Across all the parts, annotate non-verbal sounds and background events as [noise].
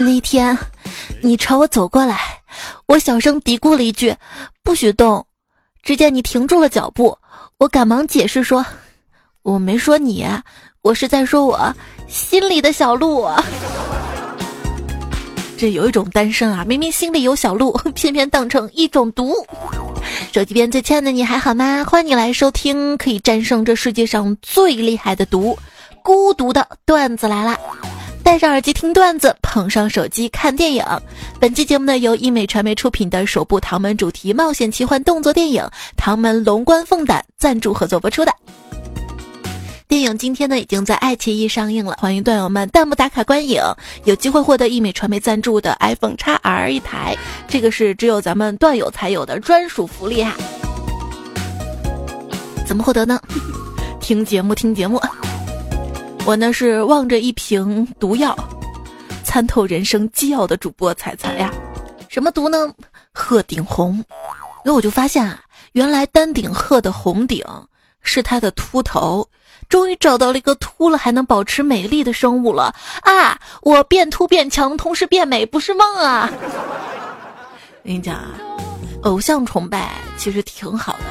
那天，你朝我走过来，我小声嘀咕了一句：“不许动。”只见你停住了脚步，我赶忙解释说：“我没说你，我是在说我心里的小鹿。” [laughs] 这有一种单身啊，明明心里有小鹿，偏偏当成一种毒。手机边最亲爱的你还好吗？欢迎你来收听可以战胜这世界上最厉害的毒——孤独的段子来啦！戴上耳机听段子，捧上手机看电影。本期节目呢，由英美传媒出品的首部唐门主题冒险奇幻动作电影《唐门龙关凤胆》赞助合作播出的。电影今天呢已经在爱奇艺上映了，欢迎段友们弹幕打卡观影，有机会获得一美传媒赞助的 iPhone X R 一台，这个是只有咱们段友才有的专属福利哈。怎么获得呢？听节目，听节目。我呢是望着一瓶毒药，参透人生机要的主播彩彩呀。什么毒呢？鹤顶红。那我就发现啊，原来丹顶鹤的红顶是它的秃头。终于找到了一个秃了还能保持美丽的生物了啊！我变秃变强，同时变美，不是梦啊！我跟你讲啊，偶像崇拜其实挺好的。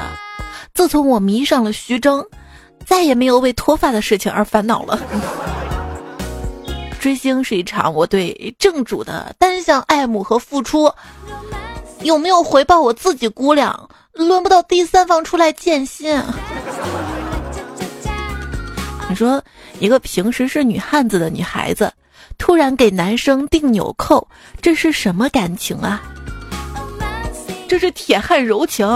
自从我迷上了徐峥，再也没有为脱发的事情而烦恼了。[laughs] 追星是一场我对正主的单向爱慕和付出，有没有回报我自己估量？轮不到第三方出来见心。你说，一个平时是女汉子的女孩子，突然给男生订纽扣，这是什么感情啊？这是铁汉柔情。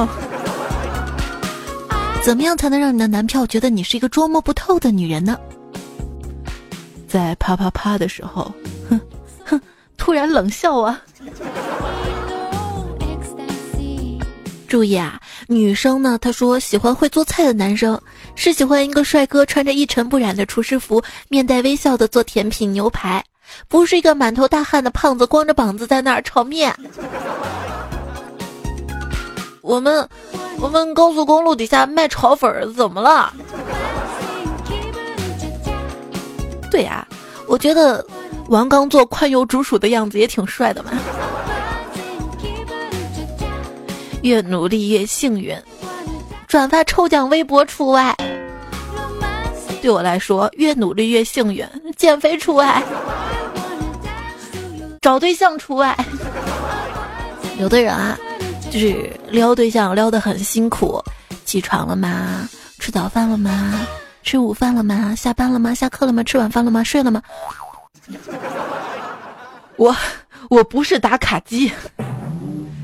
怎么样才能让你的男票觉得你是一个捉摸不透的女人呢？在啪啪啪的时候，哼哼，突然冷笑啊！注意啊，女生呢，她说喜欢会做菜的男生，是喜欢一个帅哥穿着一尘不染的厨师服，面带微笑的做甜品牛排，不是一个满头大汗的胖子光着膀子在那儿炒面。我们我们高速公路底下卖炒粉儿怎么了？对呀，我觉得王刚做宽油煮薯的样子也挺帅的嘛。越努力越幸运，转发抽奖微博除外。对我来说，越努力越幸运，减肥除外，找对象除外。有的人啊，就是撩对象撩得很辛苦，起床了吗？吃早饭了吗？吃午饭了吗？下班了吗？下课了吗？吃晚饭了吗？睡了吗？[laughs] 我我不是打卡机，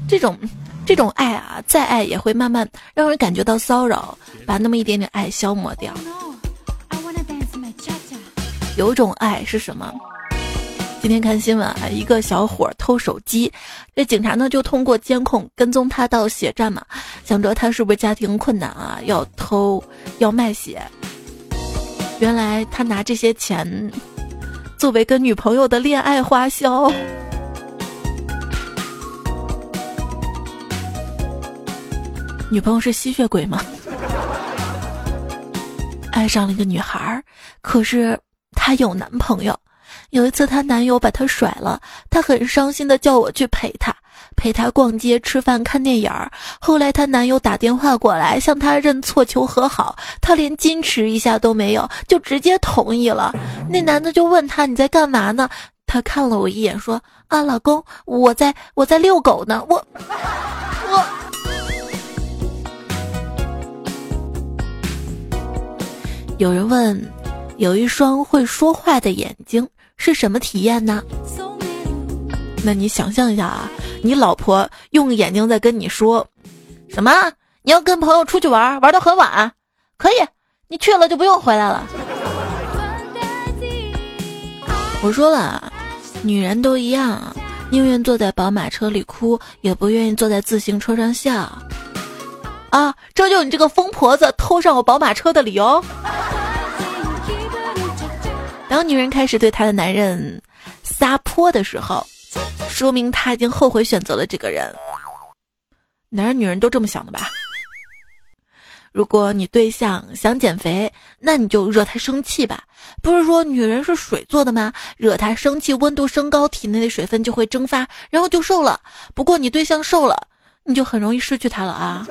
这种。这种爱啊，再爱也会慢慢让人感觉到骚扰，把那么一点点爱消磨掉。有种爱是什么？今天看新闻啊，一个小伙偷手机，这警察呢就通过监控跟踪他到血站嘛，想着他是不是家庭困难啊，要偷要卖血。原来他拿这些钱作为跟女朋友的恋爱花销。女朋友是吸血鬼吗？爱上了一个女孩，可是她有男朋友。有一次，她男友把她甩了，她很伤心的叫我去陪她，陪她逛街、吃饭、看电影儿。后来，她男友打电话过来向她认错、求和好，她连矜持一下都没有，就直接同意了。那男的就问她：“你在干嘛呢？”她看了我一眼，说：“啊，老公，我在我在遛狗呢。”我我。有人问，有一双会说话的眼睛是什么体验呢？那你想象一下啊，你老婆用眼睛在跟你说，什么？你要跟朋友出去玩，玩到很晚，可以，你去了就不用回来了。我说了，女人都一样，宁愿坐在宝马车里哭，也不愿意坐在自行车上笑。啊，这就你这个疯婆子偷上我宝马车的理由。当女人开始对她的男人撒泼的时候，说明她已经后悔选择了这个人。男人女人都这么想的吧？如果你对象想减肥，那你就惹他生气吧。不是说女人是水做的吗？惹他生气，温度升高，体内的水分就会蒸发，然后就瘦了。不过你对象瘦了，你就很容易失去他了啊。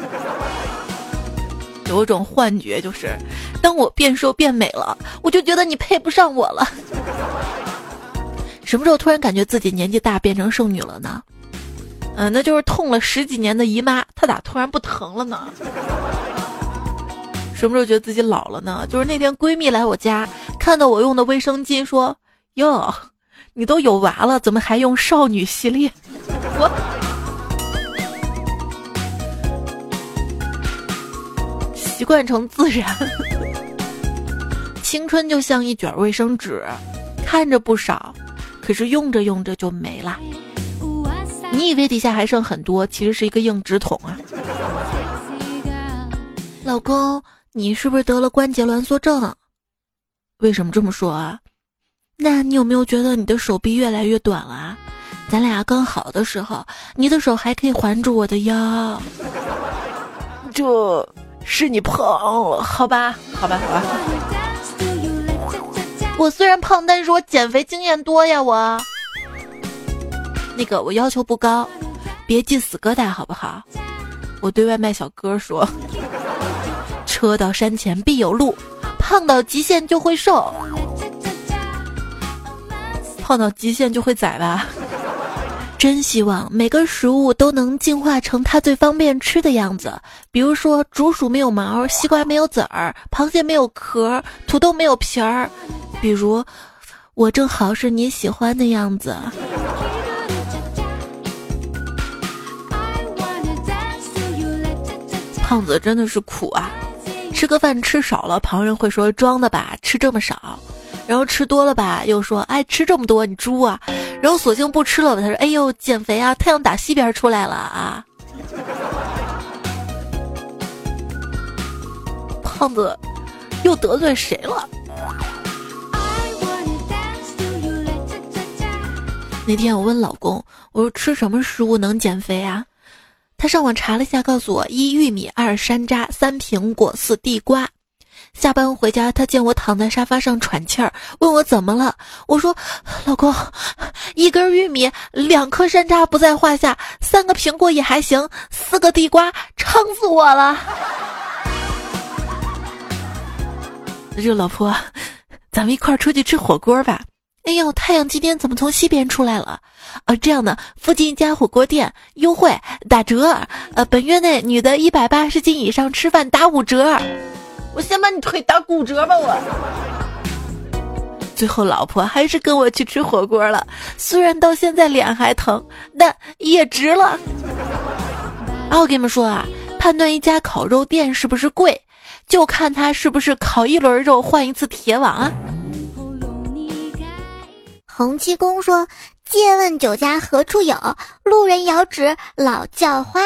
有种幻觉，就是当我变瘦变美了，我就觉得你配不上我了。[laughs] 什么时候突然感觉自己年纪大变成剩女了呢？嗯，那就是痛了十几年的姨妈，她咋突然不疼了呢？什么时候觉得自己老了呢？就是那天闺蜜来我家，看到我用的卫生巾，说：“哟，你都有娃了，怎么还用少女系列？”我习惯成自然。青春就像一卷卫生纸，看着不少，可是用着用着就没了。你以为底下还剩很多，其实是一个硬纸筒啊！老公。你是不是得了关节挛缩症？为什么这么说啊？那你有没有觉得你的手臂越来越短了？咱俩刚好的时候，你的手还可以环住我的腰。这是你胖了，好吧？好吧，好吧。我虽然胖，但是我减肥经验多呀，我。那个我要求不高，别系死疙瘩，好不好？我对外卖小哥说。车到山前必有路，胖到极限就会瘦，胖到极限就会宰吧。真希望每个食物都能进化成它最方便吃的样子，比如说竹鼠没有毛，西瓜没有籽儿，螃蟹没有壳，土豆没有皮儿。比如，我正好是你喜欢的样子。胖子真的是苦啊！吃个饭吃少了，旁人会说装的吧，吃这么少；然后吃多了吧，又说哎吃这么多你猪啊；然后索性不吃了吧，他说哎呦减肥啊，太阳打西边出来了啊。胖子又得罪谁了？那天我问老公，我说吃什么食物能减肥啊？他上网查了一下，告诉我：一玉米，二山楂，三苹果，四地瓜。下班回家，他见我躺在沙发上喘气儿，问我怎么了。我说：“老公，一根玉米，两颗山楂不在话下，三个苹果也还行，四个地瓜撑死我了。”这个老婆，咱们一块儿出去吃火锅吧。哎呦，太阳今天怎么从西边出来了？啊，这样的，附近一家火锅店优惠打折，呃，本月内女的一百八十斤以上吃饭打五折。我先把你腿打骨折吧，我。最后老婆还是跟我去吃火锅了，虽然到现在脸还疼，但也值了。啊，我跟你们说啊，判断一家烤肉店是不是贵，就看他是不是烤一轮肉换一次铁网啊。洪七公说：“借问酒家何处有？路人遥指老叫花。”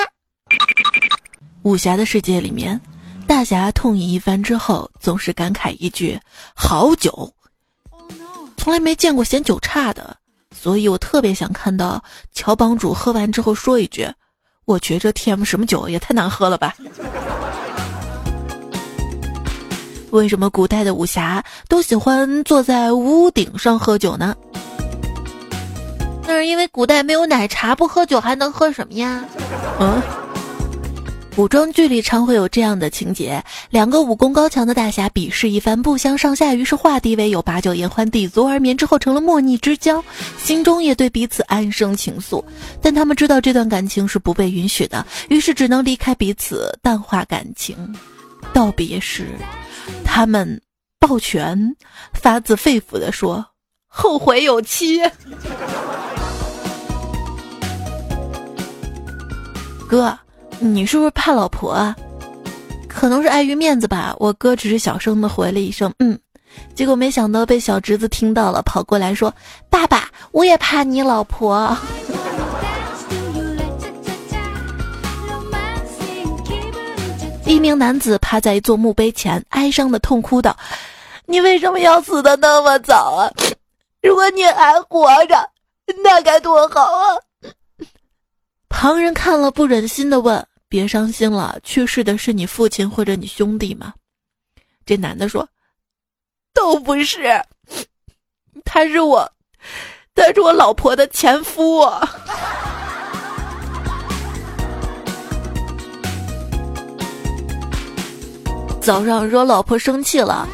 武侠的世界里面，大侠痛饮一番之后，总是感慨一句：“好酒。”从来没见过嫌酒差的，所以我特别想看到乔帮主喝完之后说一句：“我觉着 T M 什么酒也太难喝了吧。”为什么古代的武侠都喜欢坐在屋顶上喝酒呢？那是因为古代没有奶茶，不喝酒还能喝什么呀？嗯，古装剧里常会有这样的情节：两个武功高强的大侠比试一番，不相上下，于是化敌为友，把酒言欢，抵足而眠，之后成了莫逆之交，心中也对彼此暗生情愫。但他们知道这段感情是不被允许的，于是只能离开彼此，淡化感情。道别时，他们抱拳，发自肺腑地说：“后会有期。”哥，你是不是怕老婆啊？可能是碍于面子吧。我哥只是小声的回了一声“嗯”，结果没想到被小侄子听到了，跑过来说：“爸爸，我也怕你老婆。”一名男子趴在一座墓碑前，哀伤的痛哭道：“你为什么要死的那么早啊？如果你还活着，那该多好啊！”旁人看了不忍心的问：“别伤心了，去世的是你父亲或者你兄弟吗？”这男的说：“都不是，他是我，他是我老婆的前夫。”早上惹老婆生气了，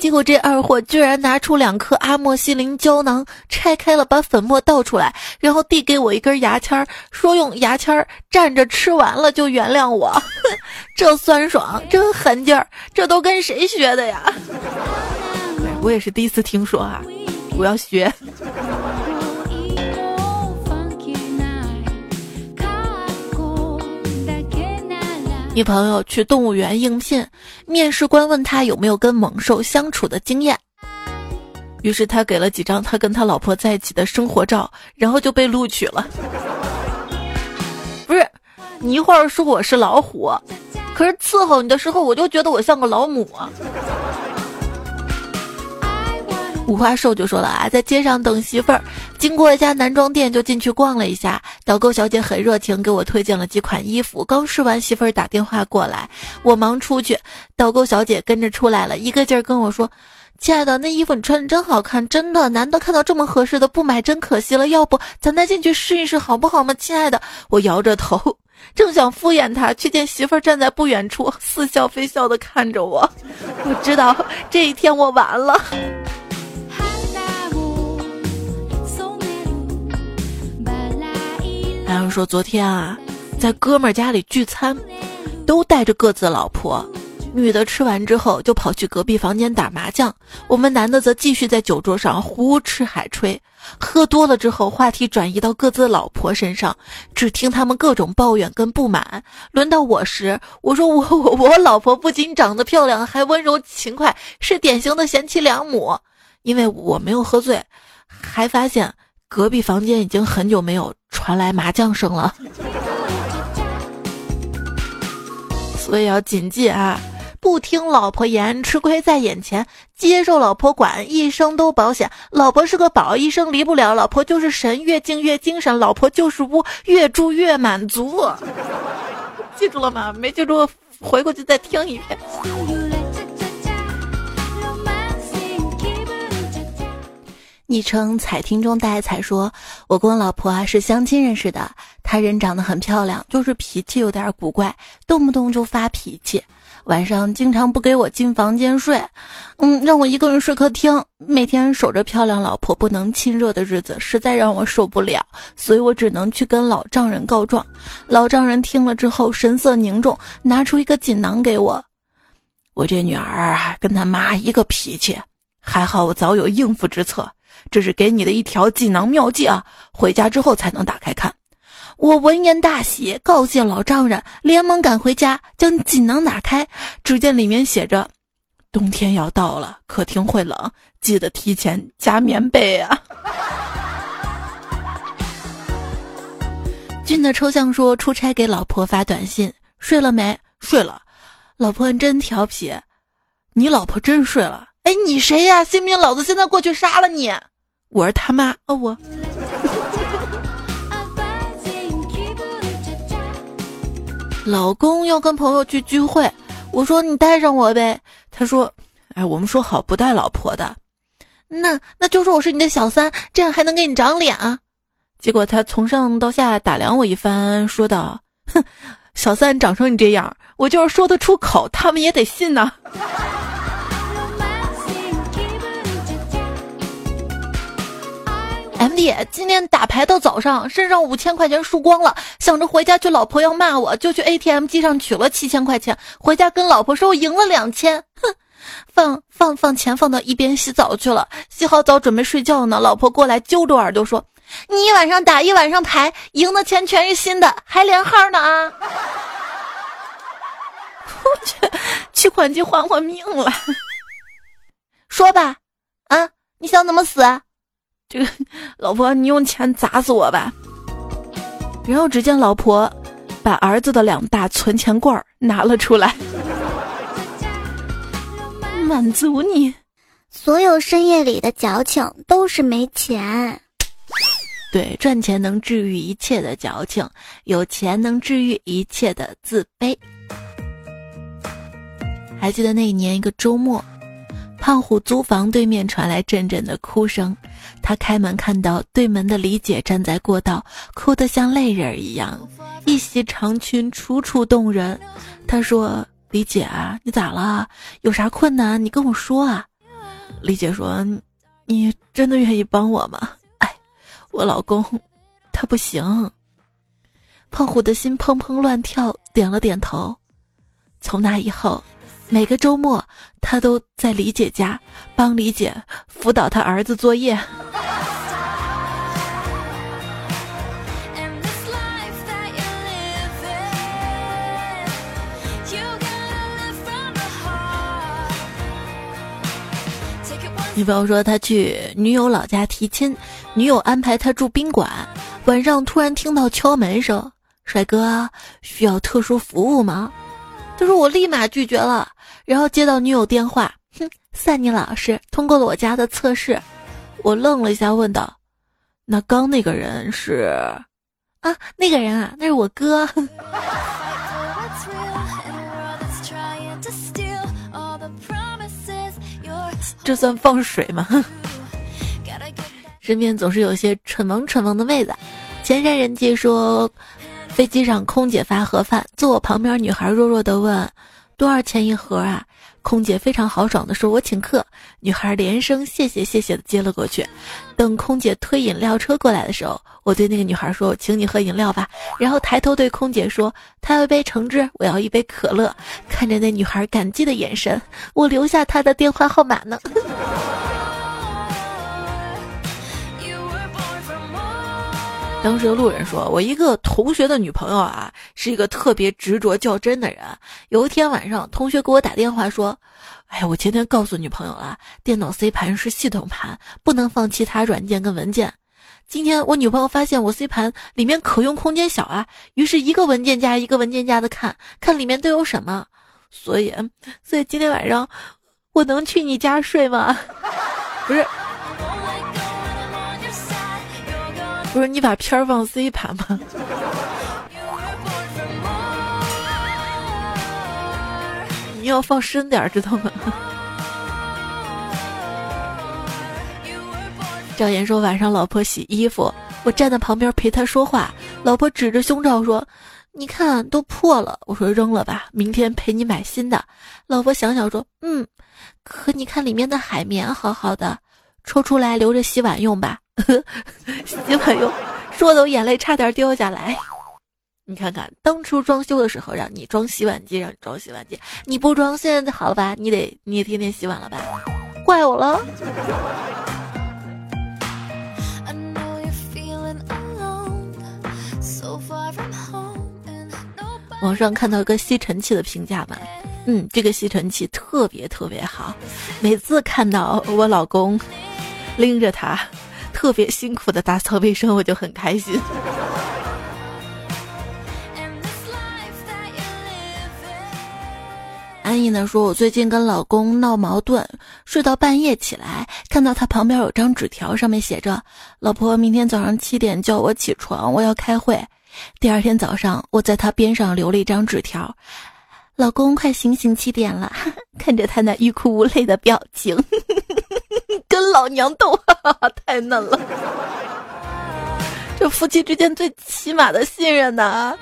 结果这二货居然拿出两颗阿莫西林胶囊，拆开了把粉末倒出来，然后递给我一根牙签，说用牙签蘸着吃完了就原谅我。[laughs] 这酸爽，这狠劲儿，这都跟谁学的呀？我也是第一次听说啊，[laughs] 我要学。一朋友去动物园应聘，面试官问他有没有跟猛兽相处的经验，于是他给了几张他跟他老婆在一起的生活照，然后就被录取了。不是，你一会儿说我是老虎，可是伺候你的时候，我就觉得我像个老母。五花兽就说了啊，在街上等媳妇儿，经过一家男装店就进去逛了一下，导购小姐很热情，给我推荐了几款衣服。刚试完，媳妇儿打电话过来，我忙出去，导购小姐跟着出来了，一个劲儿跟我说：“亲爱的，那衣服你穿的真好看，真的，难得看到这么合适的，不买真可惜了。要不咱再进去试一试好不好嘛，亲爱的？”我摇着头，[laughs] 正想敷衍他，却见媳妇儿站在不远处，似笑非笑的看着我。[laughs] 我知道这一天我完了。还有说昨天啊，在哥们儿家里聚餐，都带着各自老婆，女的吃完之后就跑去隔壁房间打麻将，我们男的则继续在酒桌上胡吃海吹。喝多了之后，话题转移到各自老婆身上，只听他们各种抱怨跟不满。轮到我时，我说我我我老婆不仅长得漂亮，还温柔勤快，是典型的贤妻良母。因为我没有喝醉，还发现。隔壁房间已经很久没有传来麻将声了，所以要谨记啊！不听老婆言，吃亏在眼前；接受老婆管，一生都保险。老婆是个宝，一生离不了；老婆就是神，越敬越精神；老婆就是巫，越住越满足。记住了吗？没记住，回过去再听一遍。昵称彩听中带彩说：“我跟我老婆啊是相亲认识的，她人长得很漂亮，就是脾气有点古怪，动不动就发脾气，晚上经常不给我进房间睡，嗯，让我一个人睡客厅，每天守着漂亮老婆不能亲热的日子，实在让我受不了，所以我只能去跟老丈人告状。老丈人听了之后神色凝重，拿出一个锦囊给我，我这女儿啊跟她妈一个脾气，还好我早有应付之策。”这是给你的一条锦囊妙计啊！回家之后才能打开看。我闻言大喜，告诫老丈人，连忙赶回家，将锦囊打开，只见里面写着：“冬天要到了，客厅会冷，记得提前加棉被啊。[laughs] ”俊的抽象说：“出差给老婆发短信，睡了没？睡了。老婆真调皮，你老婆真睡了。哎，你谁呀？信不信老子现在过去杀了你？”我是他妈哦，我 [laughs] 老公要跟朋友去聚会，我说你带上我呗。他说：“哎，我们说好不带老婆的。”那那就说我是你的小三，这样还能给你长脸啊？结果他从上到下打量我一番，说道：“哼，[laughs] 小三长成你这样，我就是说得出口，他们也得信呐。”M D，今天打牌到早上，身上五千块钱输光了，想着回家去，老婆要骂我，就去 A T M 机上取了七千块钱，回家跟老婆说我赢了两千，哼，放放放钱放到一边洗澡去了，洗好澡准备睡觉呢，老婆过来揪着耳朵说：“你一晚上打一晚上牌，赢的钱全是新的，还连号呢啊！” [laughs] 我去，取款机还我命了，说吧，啊，你想怎么死？这个老婆，你用钱砸死我吧！然后只见老婆把儿子的两大存钱罐拿了出来，满足你。所有深夜里的矫情都是没钱。对，赚钱能治愈一切的矫情，有钱能治愈一切的自卑。还记得那一年一个周末，胖虎租房对面传来阵阵的哭声，他开门看到对门的李姐站在过道，哭得像泪人一样，一袭长裙楚楚动人。他说：“李姐啊，你咋了？有啥困难你跟我说啊。”李姐说：“你真的愿意帮我吗？”哎我老公，他不行。胖虎的心砰砰乱跳，点了点头。从那以后，每个周末他都在李姐家帮李姐辅导他儿子作业。女朋友说他去女友老家提亲，女友安排他住宾馆。晚上突然听到敲门声，帅哥需要特殊服务吗？他说我立马拒绝了，然后接到女友电话，哼，赛尼老师通过了我家的测试。我愣了一下，问道：“那刚那个人是？啊，那个人啊，那是我哥。[laughs] ”这算放水吗？[laughs] 身边总是有些蠢萌蠢萌的妹子。前山人杰说，飞机上空姐发盒饭，坐我旁边女孩弱弱的问：“多少钱一盒啊？”空姐非常豪爽的说：“我请客。”女孩连声谢谢谢谢的接了过去。等空姐推饮料车过来的时候，我对那个女孩说：“我请你喝饮料吧。”然后抬头对空姐说：“她要一杯橙汁，我要一杯可乐。”看着那女孩感激的眼神，我留下她的电话号码呢。当时的路人说：“我一个同学的女朋友啊，是一个特别执着较真的人。有一天晚上，同学给我打电话说：‘哎，我前天告诉女朋友了，电脑 C 盘是系统盘，不能放其他软件跟文件。’今天我女朋友发现我 C 盘里面可用空间小啊，于是一个文件夹一个文件夹的看，看里面都有什么。所以，所以今天晚上我能去你家睡吗？[laughs] 不是。”不是你把片儿放 C 盘吗？你要放深点儿，知道吗？[laughs] 赵岩说晚上老婆洗衣服，我站在旁边陪她说话。老婆指着胸罩说：“你看都破了。”我说：“扔了吧，明天陪你买新的。”老婆想想说：“嗯，可你看里面的海绵好好的，抽出来留着洗碗用吧。”洗碗用，说的我眼泪差点掉下来。你看看，当初装修的时候让你装洗碗机，让你装洗碗机，你不装，现在好了吧？你得你也天天洗碗了吧？怪我了。网上看到一个吸尘器的评价嘛，嗯，这个吸尘器特别特别好，每次看到我老公拎着它。特别辛苦的打扫卫生，我就很开心。安逸呢说：“我最近跟老公闹矛盾，睡到半夜起来，看到他旁边有张纸条，上面写着‘老婆，明天早上七点叫我起床，我要开会’。第二天早上，我在他边上留了一张纸条：‘老公，快醒醒，七点了。[laughs] ’看着他那欲哭无泪的表情。” [laughs] 跟老娘斗，[laughs] 太嫩了！这夫妻之间最起码的信任呢？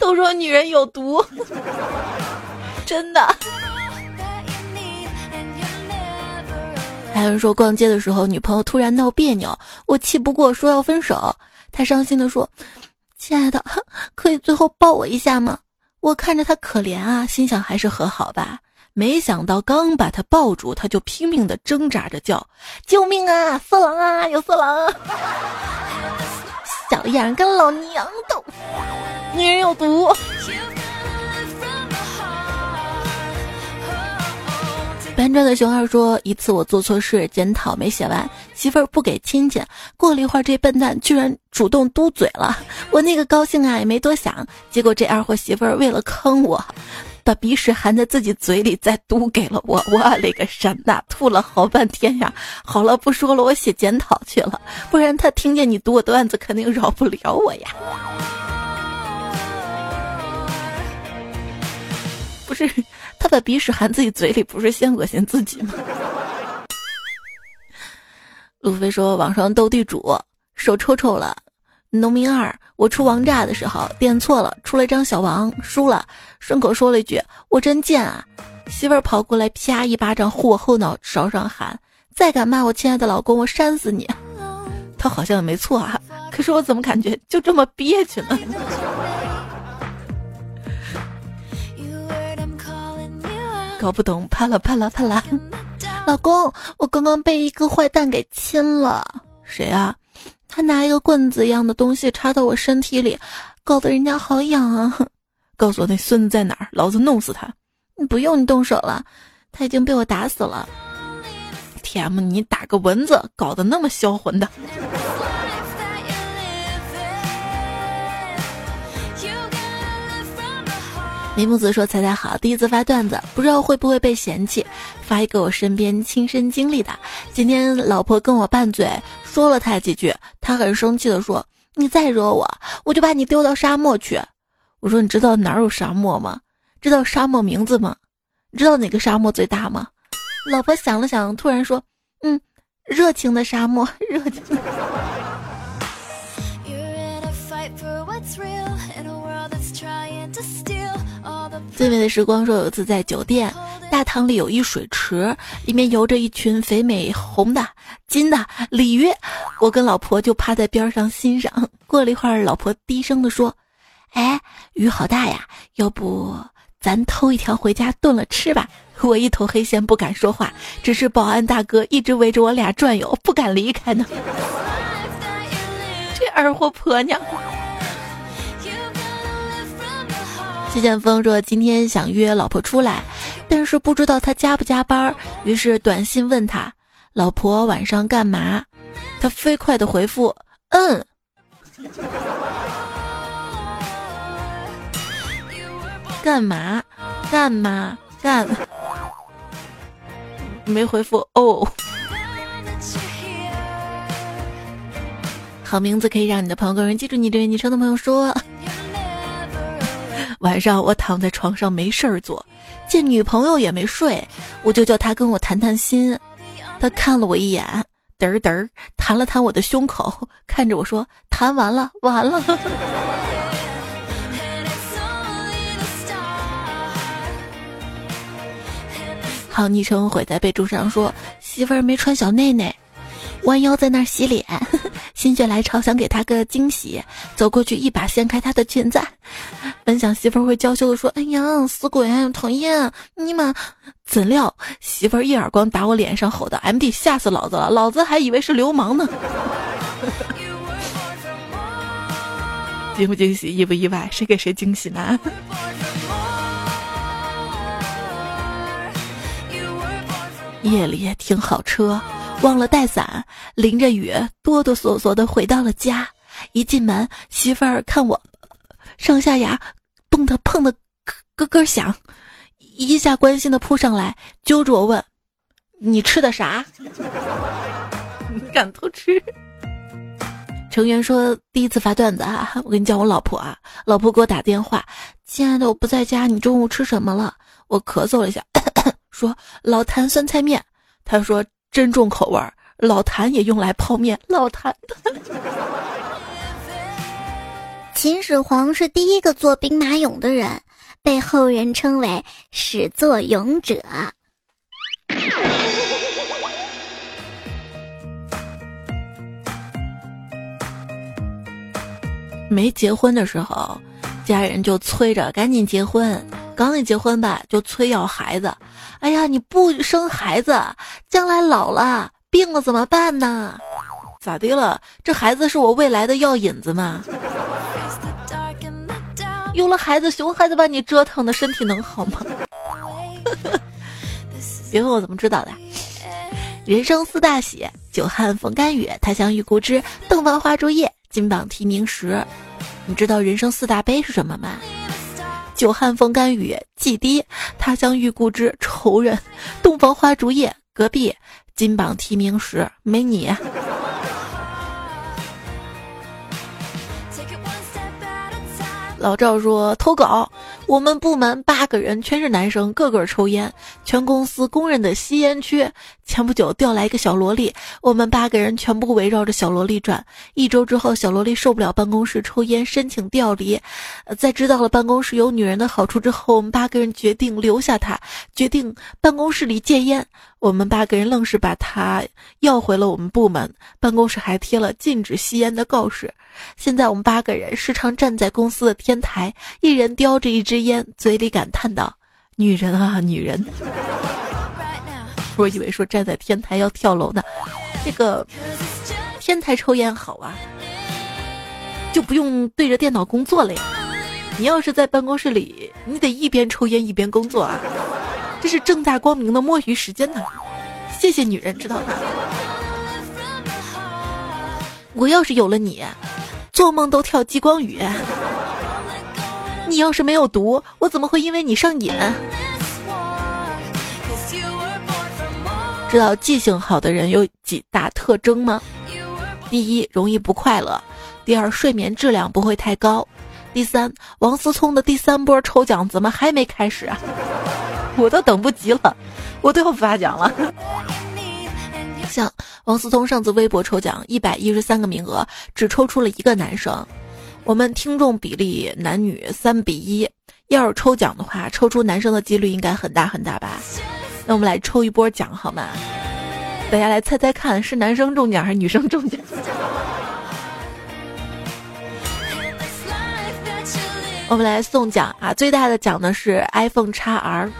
都说女人有毒，真的。还有人说逛街的时候，女朋友突然闹别扭，我气不过，说要分手。他伤心的说：“亲爱的，[laughs] 可以最后抱我一下吗？”我看着他可怜啊，心想还是和好吧。没想到刚把他抱住，他就拼命的挣扎着叫：“救命啊！色狼啊！有色狼！”！[laughs] 小样，跟老娘斗，女人有毒。搬砖的熊二说：“一次我做错事，检讨没写完，媳妇儿不给亲戚。过了一会儿，这笨蛋居然主动嘟嘴了，我那个高兴啊，也没多想。结果这二货媳妇儿为了坑我。”把鼻屎含在自己嘴里再嘟给了我，我勒个山呐！吐了好半天呀！好了，不说了，我写检讨去了，不然他听见你读我段子，肯定饶不了我呀。不是，他把鼻屎含自己嘴里，不是先恶心自己吗？[laughs] 路飞说：“网上斗地主，手抽抽了。农民二，我出王炸的时候点错了，出了一张小王，输了。顺口说了一句：我真贱啊！媳妇儿跑过来，啪一巴掌呼我后脑勺上，喊：再敢骂我亲爱的老公，我扇死你！[laughs] 他好像也没错啊，可是我怎么感觉就这么憋屈呢？[laughs] 搞不懂，啪啦啪啦啪啦。” [laughs] 老公，我刚刚被一个坏蛋给亲了。谁啊？他拿一个棍子一样的东西插到我身体里，搞得人家好痒啊！[laughs] 告诉我那孙子在哪儿，老子弄死他！你不用你动手了，他已经被我打死了。T.M.，你打个蚊子，搞得那么销魂的。林木子说：“猜猜好，第一次发段子，不知道会不会被嫌弃。发一个我身边亲身经历的。今天老婆跟我拌嘴，说了他几句，他很生气的说：‘你再惹我，我就把你丢到沙漠去。’我说：‘你知道哪儿有沙漠吗？知道沙漠名字吗？你知道哪个沙漠最大吗？’老婆想了想，突然说：‘嗯，热情的沙漠，热情。’”最美的时光说，有一次在酒店大堂里有一水池，里面游着一群肥美红的、金的鲤鱼，我跟老婆就趴在边上欣赏。过了一会儿，老婆低声的说：“哎，鱼好大呀，要不咱偷一条回家炖了吃吧？”我一头黑线，不敢说话，只是保安大哥一直围着我俩转悠，不敢离开呢。[laughs] 这二货婆娘。谢剑锋说：“今天想约老婆出来，但是不知道她加不加班，于是短信问他：老婆晚上干嘛？他飞快的回复：嗯。干嘛？干嘛？干？没回复哦。好名字可以让你的朋友、个人记住你。这位昵称的朋友说。”晚上我躺在床上没事儿做，见女朋友也没睡，我就叫她跟我谈谈心。她看了我一眼，嘚儿嘚儿弹了弹我的胸口，看着我说：“弹完了，完了。[laughs] ”好昵称毁在备注上说：“媳妇儿没穿小内内。”弯腰在那儿洗脸，[laughs] 心血来潮想给他个惊喜，走过去一把掀开他的裙子，本想媳妇儿会娇羞的说：“哎呀，死鬼，讨厌你妈！”怎料媳妇儿一耳光打我脸上，吼道：“M D，吓死老子了！老子还以为是流氓呢。[laughs] ”惊不惊喜，意不意外？谁给谁惊喜呢？[laughs] 夜里停好车。忘了带伞，淋着雨，哆哆嗦嗦的回到了家。一进门，媳妇儿看我，上下牙蹦的碰的咯咯响，一下关心的扑上来，揪住我问：“你吃的啥？[laughs] 你敢偷吃？”成员说：“第一次发段子啊，我跟你讲，我老婆啊，老婆给我打电话，亲爱的，我不在家，你中午吃什么了？”我咳嗽了一下，[coughs] 说：“老坛酸菜面。”他说。真重口味儿，老坛也用来泡面。老坛，[laughs] 秦始皇是第一个做兵马俑的人，被后人称为始作俑者。没结婚的时候，家人就催着赶紧结婚。刚一结婚吧，就催要孩子。哎呀，你不生孩子，将来老了病了怎么办呢？咋的了？这孩子是我未来的药引子吗？有了孩子，熊孩子把你折腾的身体能好吗？[laughs] 别问我怎么知道的。人生四大喜：久旱逢甘雨，檀香遇故知，洞房花烛夜，金榜题名时。你知道人生四大悲是什么吗？久旱逢甘雨，季低他乡遇故知，仇人洞房花烛夜，隔壁金榜题名时没你。老赵说投稿，我们部门八个人全是男生，个个抽烟，全公司公认的吸烟区。前不久调来一个小萝莉，我们八个人全部围绕着小萝莉转。一周之后，小萝莉受不了办公室抽烟，申请调离。在知道了办公室有女人的好处之后，我们八个人决定留下她，决定办公室里戒烟。我们八个人愣是把她要回了我们部门，办公室还贴了禁止吸烟的告示。现在我们八个人时常站在公司的天台，一人叼着一支烟，嘴里感叹道：“女人啊，女人。”我以为说站在天台要跳楼呢。这个天台抽烟好啊，就不用对着电脑工作了呀。你要是在办公室里，你得一边抽烟一边工作啊，这是正大光明的摸鱼时间呢。谢谢女人，知道吧？我要是有了你。做梦都跳激光雨，你要是没有毒，我怎么会因为你上瘾？知道记性好的人有几大特征吗？第一，容易不快乐；第二，睡眠质量不会太高；第三，王思聪的第三波抽奖怎么还没开始啊？[laughs] 我都等不及了，我都要发奖了。[laughs] 像王思聪上次微博抽奖，一百一十三个名额，只抽出了一个男生。我们听众比例男女三比一，要是抽奖的话，抽出男生的几率应该很大很大吧？那我们来抽一波奖好吗？大家来猜猜看，是男生中奖还是女生中奖？我们来送奖啊！最大的奖呢是 iPhone x R，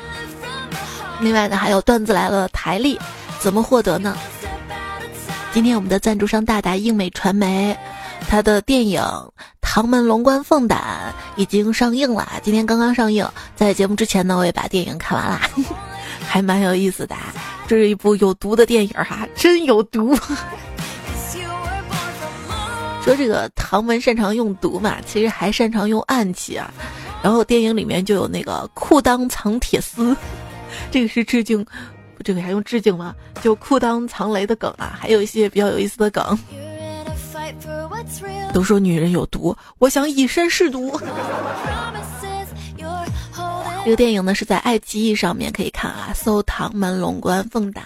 另外呢还有段子来了台历，怎么获得呢？今天我们的赞助商大大英美传媒，他的电影《唐门龙观凤胆》已经上映了。今天刚刚上映，在节目之前呢，我也把电影看完了，还蛮有意思的。这是一部有毒的电影哈，真有毒。[laughs] 说这个唐门擅长用毒嘛，其实还擅长用暗器啊。然后电影里面就有那个裤裆藏铁丝，这个是致敬。这个还用致敬吗？就裤裆藏雷的梗啊，还有一些比较有意思的梗。都说女人有毒，我想以身试毒。这个电影呢是在爱奇艺上面可以看啊，搜《唐门龙观凤胆》。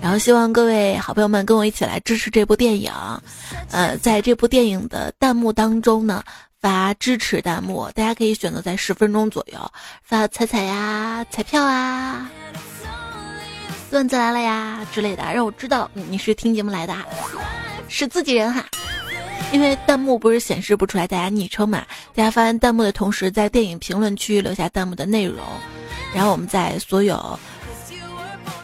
然后希望各位好朋友们跟我一起来支持这部电影。呃，在这部电影的弹幕当中呢，发支持弹幕，大家可以选择在十分钟左右发彩彩呀、彩票啊。段子来了呀之类的，让我知道你是听节目来的，是自己人哈。因为弹幕不是显示不出来大家昵称嘛，大家发完弹幕的同时，在电影评论区留下弹幕的内容，然后我们在所有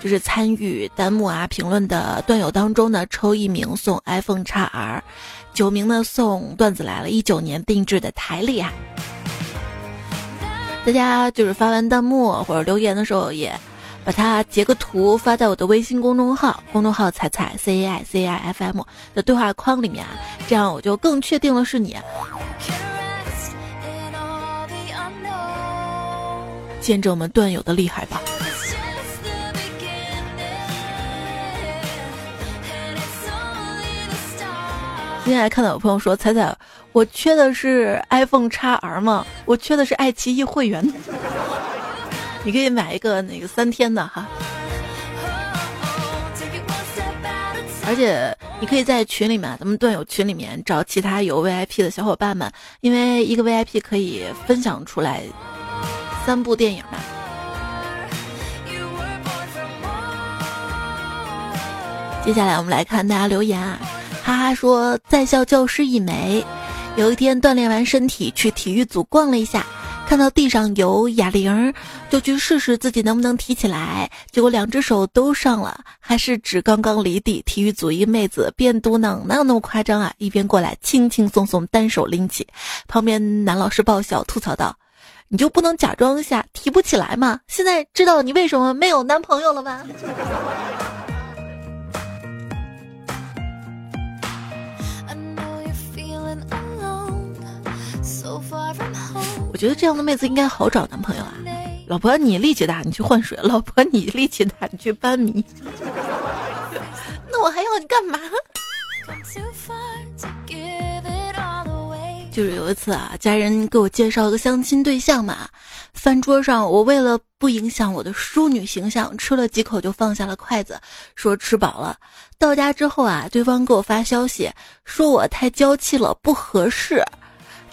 就是参与弹幕啊评论的段友当中呢，抽一名送 iPhone x R，九名呢送段子来了一九年定制的台历啊。大家就是发完弹幕或者留言的时候也。把它截个图发在我的微信公众号，公众号“彩彩 C A I C A I F M” 的对话框里面啊，这样我就更确定了是你。见证我们段友的厉害吧。今天还看到有朋友说：“彩彩，我缺的是 iPhone x R 吗？我缺的是爱奇艺会员。”你可以买一个那个三天的哈，而且你可以在群里面，咱们段友群里面找其他有 VIP 的小伙伴们，因为一个 VIP 可以分享出来三部电影嘛。接下来我们来看大家留言啊，哈哈说在校教师一枚，有一天锻炼完身体去体育组逛了一下。看到地上有哑铃，就去试试自己能不能提起来。结果两只手都上了，还是只刚刚离地。体育组一妹子边嘟囔：“哪有那么夸张啊？”一边过来轻轻松松单手拎起。旁边男老师爆笑吐槽道：“你就不能假装一下提不起来吗？现在知道你为什么没有男朋友了吗？”我觉得这样的妹子应该好找男朋友啊。老婆你力气大，你去换水；老婆你力气大，你去搬米。那我还要你干嘛？就是有一次啊，家人给我介绍一个相亲对象嘛，饭桌上我为了不影响我的淑女形象，吃了几口就放下了筷子，说吃饱了。到家之后啊，对方给我发消息说我太娇气了，不合适，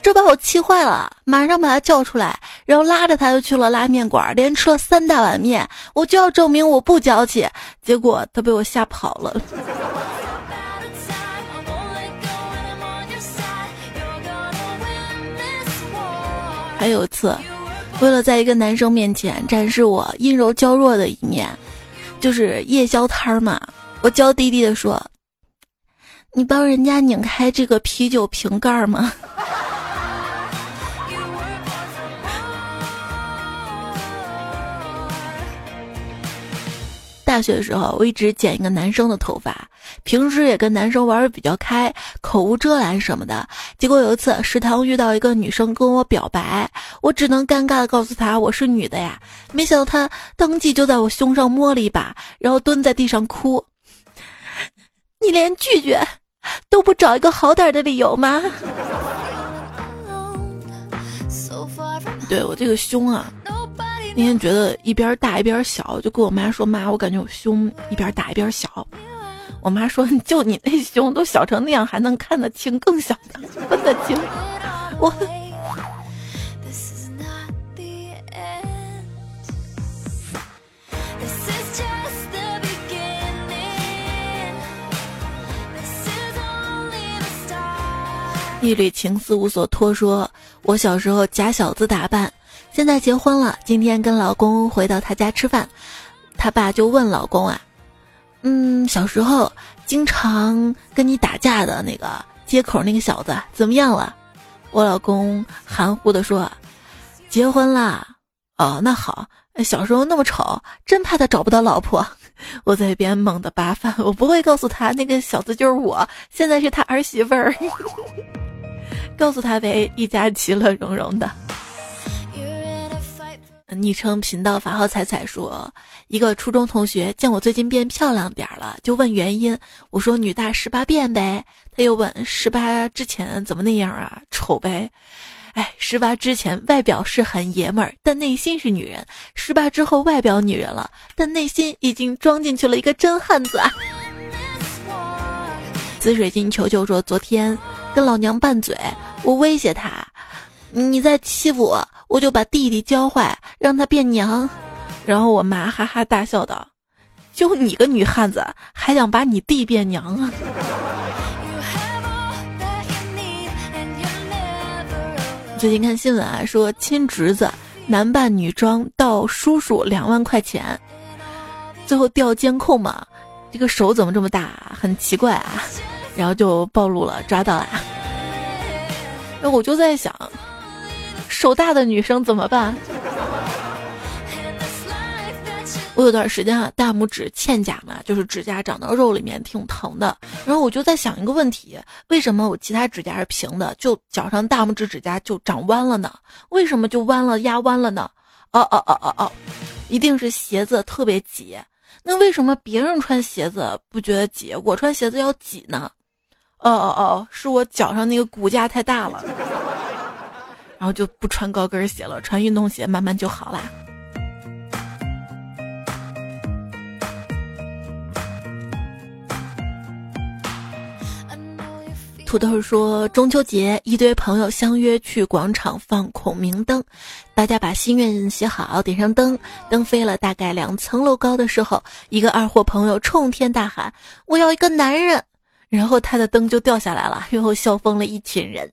这把我气坏了，马上把他叫出来，然后拉着他就去了拉面馆，连吃了三大碗面，我就要证明我不娇气，结果他被我吓跑了。还有一次，为了在一个男生面前展示我阴柔娇弱的一面，就是夜宵摊儿嘛，我娇滴滴的说：“你帮人家拧开这个啤酒瓶盖吗？”大学的时候，我一直剪一个男生的头发，平时也跟男生玩的比较开，口无遮拦什么的。结果有一次食堂遇到一个女生跟我表白，我只能尴尬的告诉她我是女的呀。没想到她当即就在我胸上摸了一把，然后蹲在地上哭。你连拒绝都不找一个好点的理由吗？[laughs] 对我这个胸啊。那天觉得一边大一边小，就跟我妈说：“妈，我感觉我胸一边大一边小。”我妈说：“ [laughs] 就你那胸都小成那样，还能看得清更小的，分得清。”我。一缕情丝无所托，说我小时候假小子打扮。现在结婚了，今天跟老公回到他家吃饭，他爸就问老公啊，嗯，小时候经常跟你打架的那个街口那个小子怎么样了？我老公含糊的说，结婚啦。哦，那好，小时候那么丑，真怕他找不到老婆。[laughs] 我在一边猛地扒饭，我不会告诉他那个小子就是我，现在是他儿媳妇儿，[laughs] 告诉他呗，一家其乐融融的。昵称频道法号彩彩说，一个初中同学见我最近变漂亮点了，就问原因。我说女大十八变呗。他又问十八之前怎么那样啊？丑呗。哎，十八之前外表是很爷们儿，但内心是女人；十八之后外表女人了，但内心已经装进去了一个真汉子。啊。[laughs] 紫水晶球球说，昨天跟老娘拌嘴，我威胁他，你再欺负我。我就把弟弟教坏，让他变娘，然后我妈哈哈大笑道：“就你个女汉子，还想把你弟变娘啊？” [laughs] 最近看新闻啊，说亲侄子男扮女装盗叔叔两万块钱，最后调监控嘛，这个手怎么这么大，很奇怪啊，然后就暴露了，抓到了。那我就在想。手大的女生怎么办？我有段时间啊，大拇指嵌甲嘛，就是指甲长到肉里面挺疼的。然后我就在想一个问题：为什么我其他指甲是平的，就脚上大拇指指甲就长弯了呢？为什么就弯了压弯了呢？哦哦哦哦哦，一定是鞋子特别挤。那为什么别人穿鞋子不觉得挤，我穿鞋子要挤呢？哦哦哦，是我脚上那个骨架太大了。然后就不穿高跟鞋了，穿运动鞋慢慢就好啦。土豆说，中秋节一堆朋友相约去广场放孔明灯，大家把心愿写好，点上灯，灯飞了大概两层楼高的时候，一个二货朋友冲天大喊：“我要一个男人！”然后他的灯就掉下来了，然后笑疯了一群人。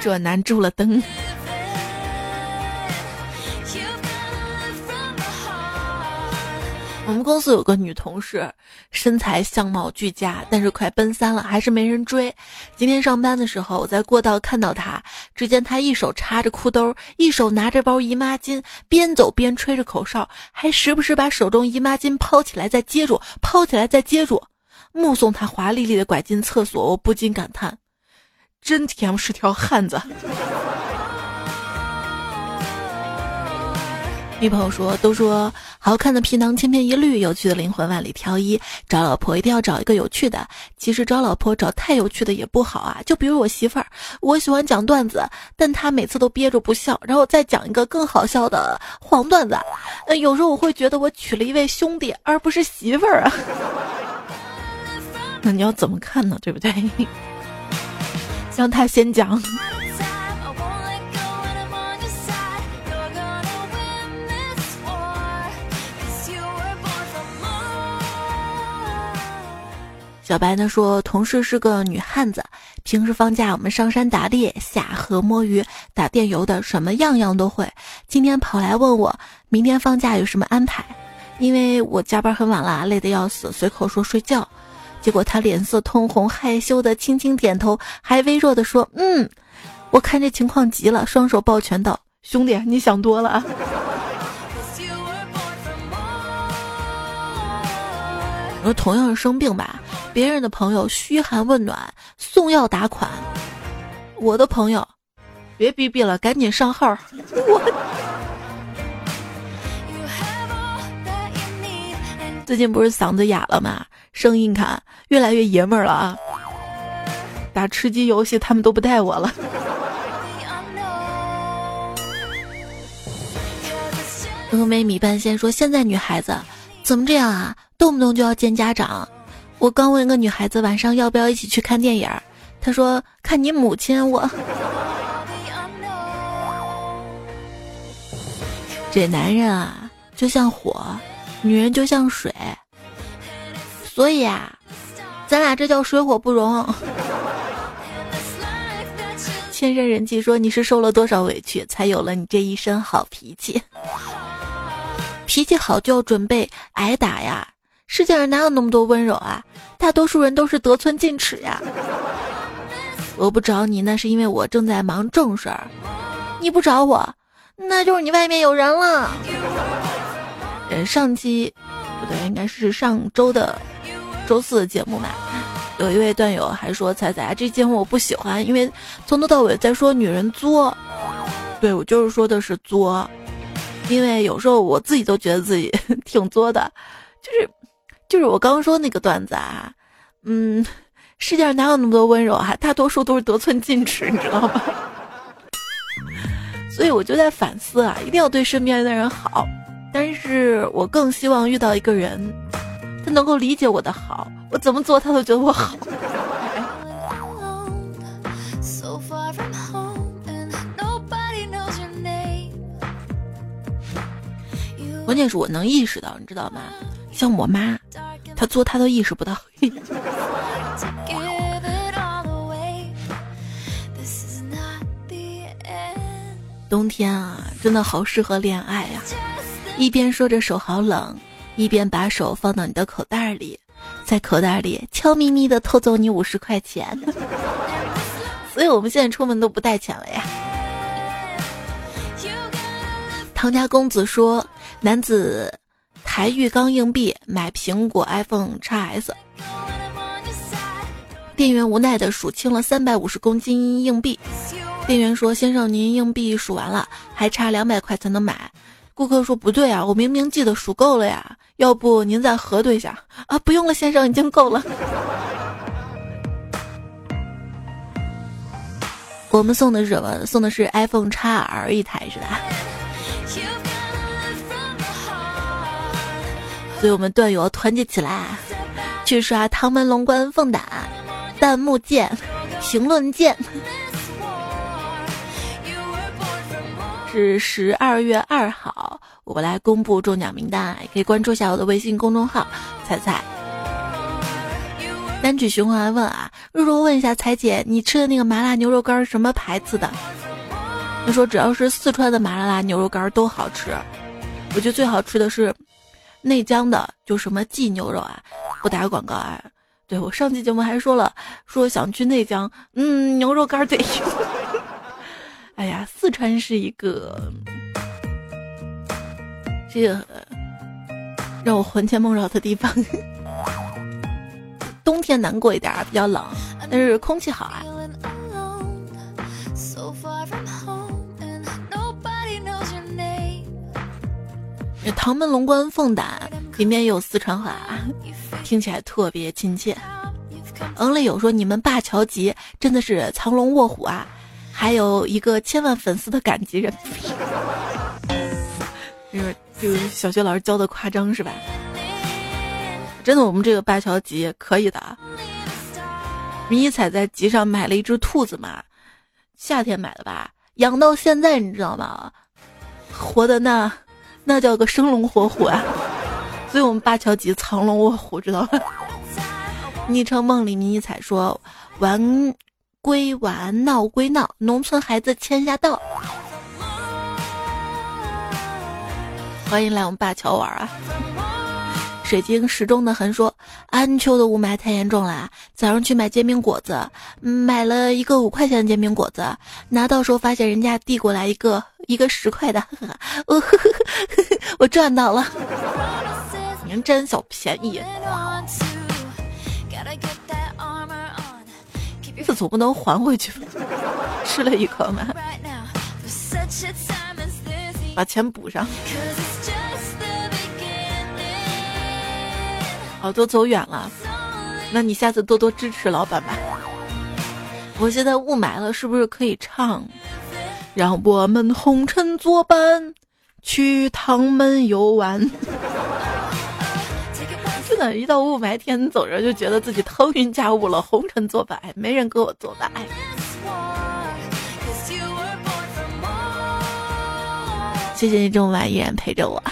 这难住了灯。我们公司有个女同事，身材相貌俱佳，但是快奔三了，还是没人追。今天上班的时候，我在过道看到她，只见她一手插着裤兜，一手拿着包姨妈巾，边走边吹着口哨，还时不时把手中姨妈巾抛起来再接住，抛起来再接住。目送她华丽丽的拐进厕所，我不禁感叹。真甜，是条汉子。女朋友说：“都说好看的皮囊千篇一律，有趣的灵魂万里挑一。找老婆一定要找一个有趣的。其实找老婆找太有趣的也不好啊。就比如我媳妇儿，我喜欢讲段子，但她每次都憋着不笑，然后再讲一个更好笑的黄段子。呃，有时候我会觉得我娶了一位兄弟，而不是媳妇儿啊。[laughs] 那你要怎么看呢？对不对？让他先讲。”小白呢说，同事是个女汉子，平时放假我们上山打猎、下河摸鱼、打电游的，什么样样都会。今天跑来问我明天放假有什么安排，因为我加班很晚了，累得要死，随口说睡觉。结果他脸色通红，害羞的轻轻点头，还微弱的说：“嗯。”我看这情况急了，双手抱拳道：“兄弟，你想多了啊。[laughs] ”我说同样是生病吧。别人的朋友嘘寒问暖，送药打款；我的朋友，别逼逼了，赶紧上号。[laughs] 我最近不是嗓子哑了吗？声音看越来越爷们儿了啊！打吃鸡游戏他们都不带我了。峨眉米半仙说：“现在女孩子怎么这样啊？动不动就要见家长。”我刚问一个女孩子晚上要不要一起去看电影，她说看你母亲。我 [laughs] 这男人啊就像火，女人就像水，所以啊，咱俩这叫水火不容。千山人迹说你是受了多少委屈，才有了你这一身好脾气？脾气好就要准备挨打呀。世界上哪有那么多温柔啊？大多数人都是得寸进尺呀。我不找你，那是因为我正在忙正事儿。你不找我，那就是你外面有人了。呃，上期不对，应该是上周的周四的节目嘛。有一位段友还说：“彩彩，这节目我不喜欢，因为从头到尾在说女人作。”对我就是说的是作，因为有时候我自己都觉得自己 [laughs] 挺作的，就是。就是我刚刚说那个段子啊，嗯，世界上哪有那么多温柔啊？大多数都是得寸进尺，你知道吗？[laughs] 所以我就在反思啊，一定要对身边的人好。但是我更希望遇到一个人，他能够理解我的好，我怎么做他都觉得我好。[laughs] 关键是我能意识到，你知道吗？像我妈，她做她都意识不到。[laughs] 冬天啊，真的好适合恋爱呀！一边说着手好冷，一边把手放到你的口袋里，在口袋里悄咪咪的偷走你五十块钱。[laughs] 所以我们现在出门都不带钱了呀。唐家公子说：“男子。”抬浴缸硬币买苹果 iPhone x S，店员无奈的数清了三百五十公斤硬币。店员说：“先生，您硬币数完了，还差两百块才能买。”顾客说：“不对啊，我明明记得数够了呀，要不您再核对一下？”啊，不用了，先生，已经够了。我们送的是什么？送的是 iPhone x R 一台，是吧？所以我们段友团结起来，去刷唐门龙关凤胆，弹幕见，评论见。是十二月二号，我来公布中奖名单，也可以关注一下我的微信公众号“彩彩”。单曲循环问啊，若若问一下彩姐，你吃的那个麻辣牛肉干什么牌子的？他说只要是四川的麻辣辣牛肉干都好吃，我觉得最好吃的是。内江的就什么记牛肉啊，不打广告啊。对我上期节目还说了，说想去内江，嗯，牛肉干对。哎呀，四川是一个这个让我魂牵梦绕的地方。[laughs] 冬天难过一点，比较冷，但是空气好啊。唐门龙关凤胆里面有四川话，听起来特别亲切。嗯，了有说你们灞桥集真的是藏龙卧虎啊，还有一个千万粉丝的赶集人。[laughs] 就是就是小学老师教的夸张是吧？真的，我们这个灞桥集可以的。迷一彩在集上买了一只兔子嘛，夏天买的吧，养到现在你知道吗？活的那那叫个生龙活虎啊！所以我们灞桥集藏龙卧虎，知道吧？[laughs] 昵称梦里迷一彩说：“玩归玩，闹归闹，农村孩子欠下道。”欢迎来我们灞桥玩啊！水晶时钟的痕说，安丘的雾霾太严重了。早上去买煎饼果子，买了一个五块钱的煎饼果子，拿到时候发现人家递过来一个一个十块的，我 [laughs] [laughs] 我赚到了，您占小便宜。这总不能还回去吧？吃了一口嘛，把钱补上。哦，都走远了，那你下次多多支持老板吧。我现在雾霾了，是不是可以唱？让我们红尘作伴，去唐门游玩。真的，一到雾霾天，走着就觉得自己腾云驾雾了，红尘作伴，没人跟我作伴。谢谢你这么晚依然陪着我。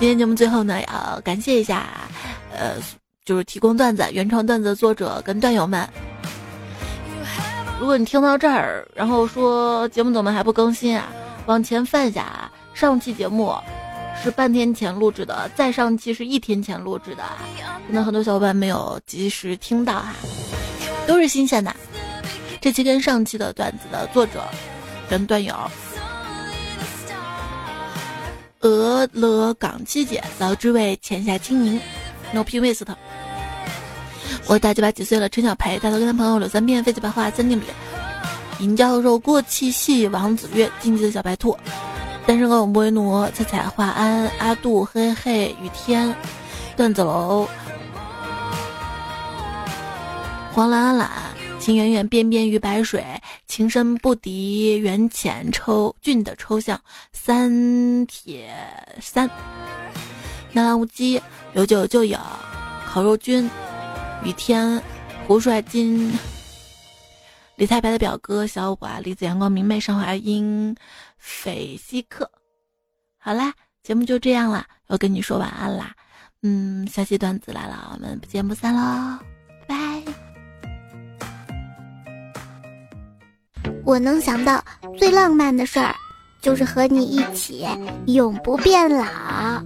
今天节目最后呢，要感谢一下，呃，就是提供段子、原创段子的作者跟段友们。如果你听到这儿，然后说节目怎么还不更新啊？往前翻一下啊，上期节目是半天前录制的，再上期是一天前录制的，可能很多小伙伴没有及时听到哈，都是新鲜的。这期跟上期的段子的作者跟段友。俄勒冈七姐，老之位浅下青柠，No P Waste。我大鸡巴几岁了？陈小培，大头跟他朋友柳三变，废嘴白话三定理。尹教授过气系，王子月，晋级的小白兔，单身狗莫为奴，彩彩华安，阿杜，嘿嘿，雨天，段子楼，黄懒懒，情远远，边边鱼白水。情深不敌缘浅抽俊的抽象三铁三，南兰无羁有酒就有烤肉君雨天胡帅金。李太白的表哥小五啊，李子阳光明媚上华英。斐西克。好啦，节目就这样啦，要跟你说晚安啦。嗯，下期段子来了，我们不见不散喽，拜。我能想到最浪漫的事儿，就是和你一起永不变老。